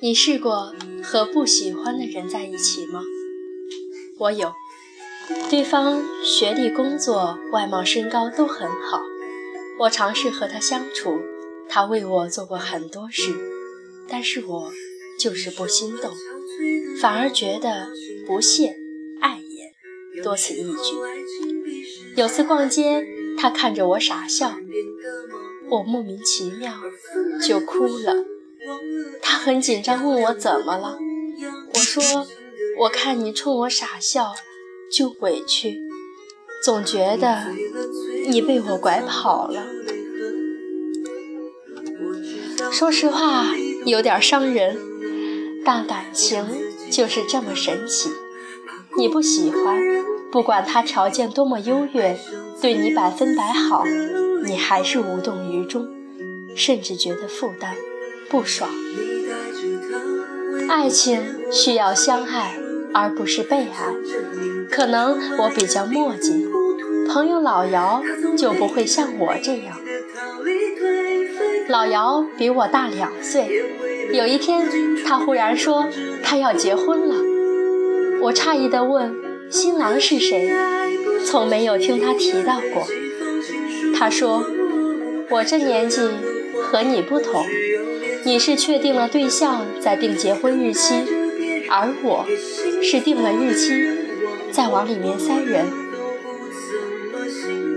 你试过和不喜欢的人在一起吗？我有，对方学历、工作、外貌、身高都很好，我尝试和他相处，他为我做过很多事，但是我就是不心动，反而觉得不屑、碍眼，多此一举。有次逛街，他看着我傻笑，我莫名其妙就哭了。他很紧张，问我怎么了。我说：“我看你冲我傻笑，就委屈，总觉得你被我拐跑了。”说实话，有点伤人，但感情就是这么神奇。你不喜欢，不管他条件多么优越，对你百分百好，你还是无动于衷，甚至觉得负担。不爽。爱情需要相爱，而不是被爱。可能我比较磨叽，朋友老姚就不会像我这样。老姚比我大两岁，有一天他忽然说他要结婚了，我诧异地问新郎是谁，从没有听他提到过。他说我这年纪和你不同。你是确定了对象再定结婚日期，而我是定了日期再往里面塞人。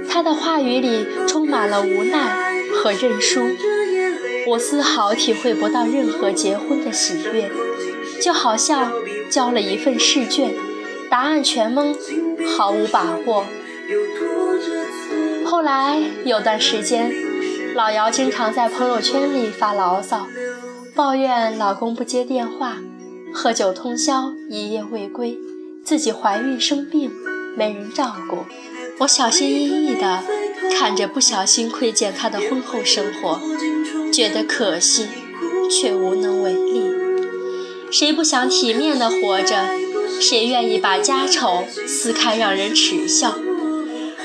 他的话语里充满了无奈和认输，我丝毫体会不到任何结婚的喜悦，就好像交了一份试卷，答案全懵，毫无把握。后来有段时间。老姚经常在朋友圈里发牢骚，抱怨老公不接电话，喝酒通宵，一夜未归，自己怀孕生病，没人照顾。我小心翼翼地看着不小心窥见他的婚后生活，觉得可惜，却无能为力。谁不想体面地活着？谁愿意把家丑撕开让人耻笑？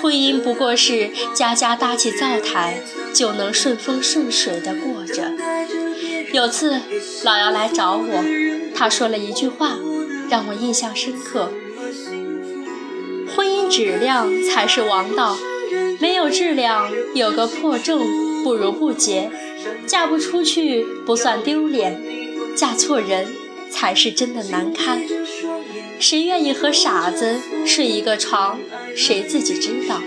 婚姻不过是家家搭起灶台，就能顺风顺水地过着。有次老姚来找我，他说了一句话，让我印象深刻：婚姻质量才是王道，没有质量，有个破证不如不结。嫁不出去不算丢脸，嫁错人才是真的难堪。谁愿意和傻子睡一个床？谁自己知道？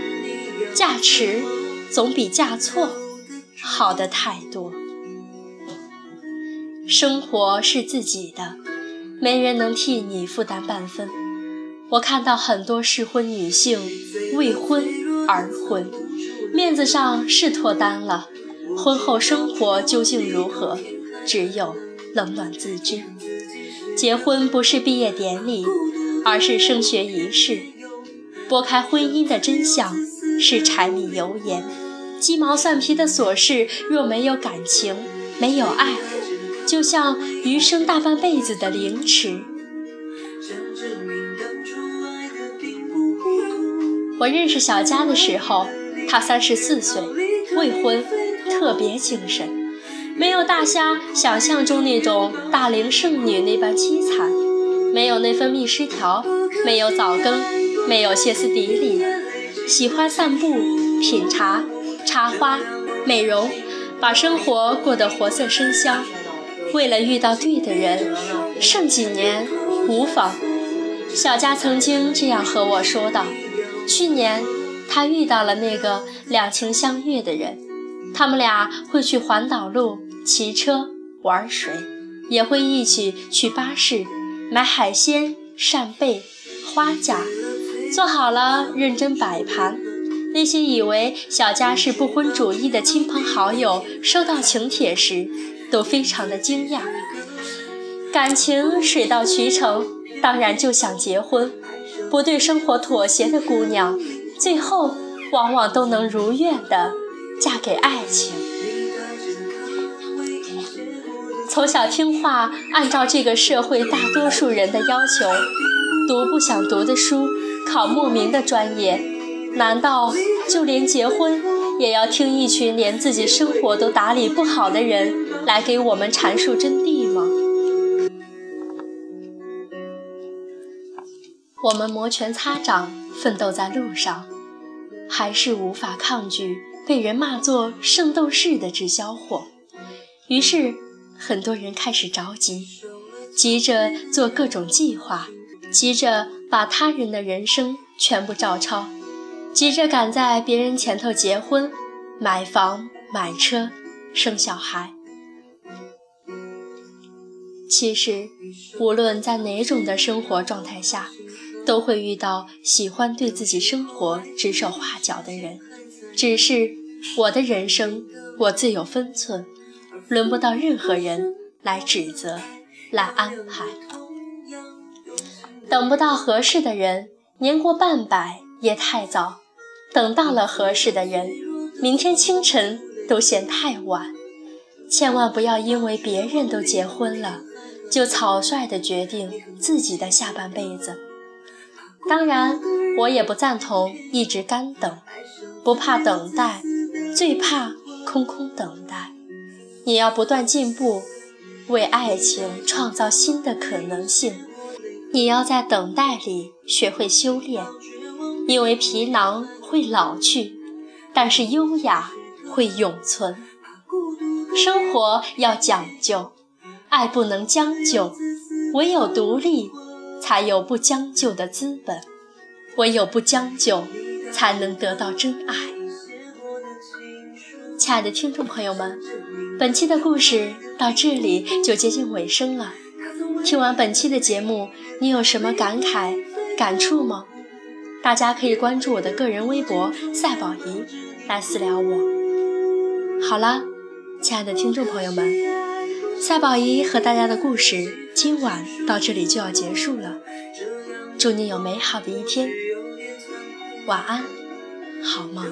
嫁迟总比嫁错好的太多。生活是自己的，没人能替你负担半分。我看到很多适婚女性为婚而婚，面子上是脱单了，婚后生活究竟如何？只有冷暖自知。结婚不是毕业典礼。而是升学仪式，拨开婚姻的真相是柴米油盐，鸡毛蒜皮的琐事。若没有感情，没有爱，就像余生大半辈子的凌迟。我认识小佳的时候，她三十四岁，未婚，特别精神，没有大虾想象中那种大龄剩女那般凄惨。没有内分泌失调，没有早更，没有歇斯底里，喜欢散步、品茶、插花、美容，把生活过得活色生香。为了遇到对的人，剩几年无妨。小佳曾经这样和我说道：去年她遇到了那个两情相悦的人，他们俩会去环岛路、骑车、玩水，也会一起去巴士。买海鲜、扇贝、花甲，做好了认真摆盘。那些以为小佳是不婚主义的亲朋好友，收到请帖时都非常的惊讶。感情水到渠成，当然就想结婚。不对生活妥协的姑娘，最后往往都能如愿的嫁给爱情。从小听话，按照这个社会大多数人的要求，读不想读的书，考莫名的专业难道就连结婚也要听一群连自己生活都打理不好的人来给我们阐述真谛吗？我们摩拳擦掌奋斗在路上还是无法抗拒被人骂作圣斗士的滞销货。于是很多人开始着急急着做各种计划急着把他人的人生全部照抄，急着赶在别人前头结婚、买房、买车、生小孩。其实，无论在哪种的生活状态下，都会遇到喜欢对自己生活指手画脚的人。只是我的人生，我自有分寸，轮不到任何人来指责、来安排。等不到合适的人，年过半百也太早；等到了合适的人，明天清晨都嫌太晚。千万不要因为别人都结婚了。就草率地决定自己的下半辈子。当然，我也不赞同一直干等，不怕等待，最怕空空等待。你要不断进步，为爱情创造新的可能性。你要在等待里学会修炼，因为皮囊会老去，但是优雅会永存。生活要讲究。爱不能将就，唯有独立，才有不将就的资本；唯有不将就，才能得到真爱。亲爱的听众朋友们，本期的故事到这里就接近尾声了。听完本期的节目，你有什么感慨、感触吗？大家可以关注我的个人微博“赛宝仪”来私聊我。好了，亲爱的听众朋友们。赛宝仪和大家的故事今晚到这里就要结束了，祝你有美好的一天，晚安，好梦。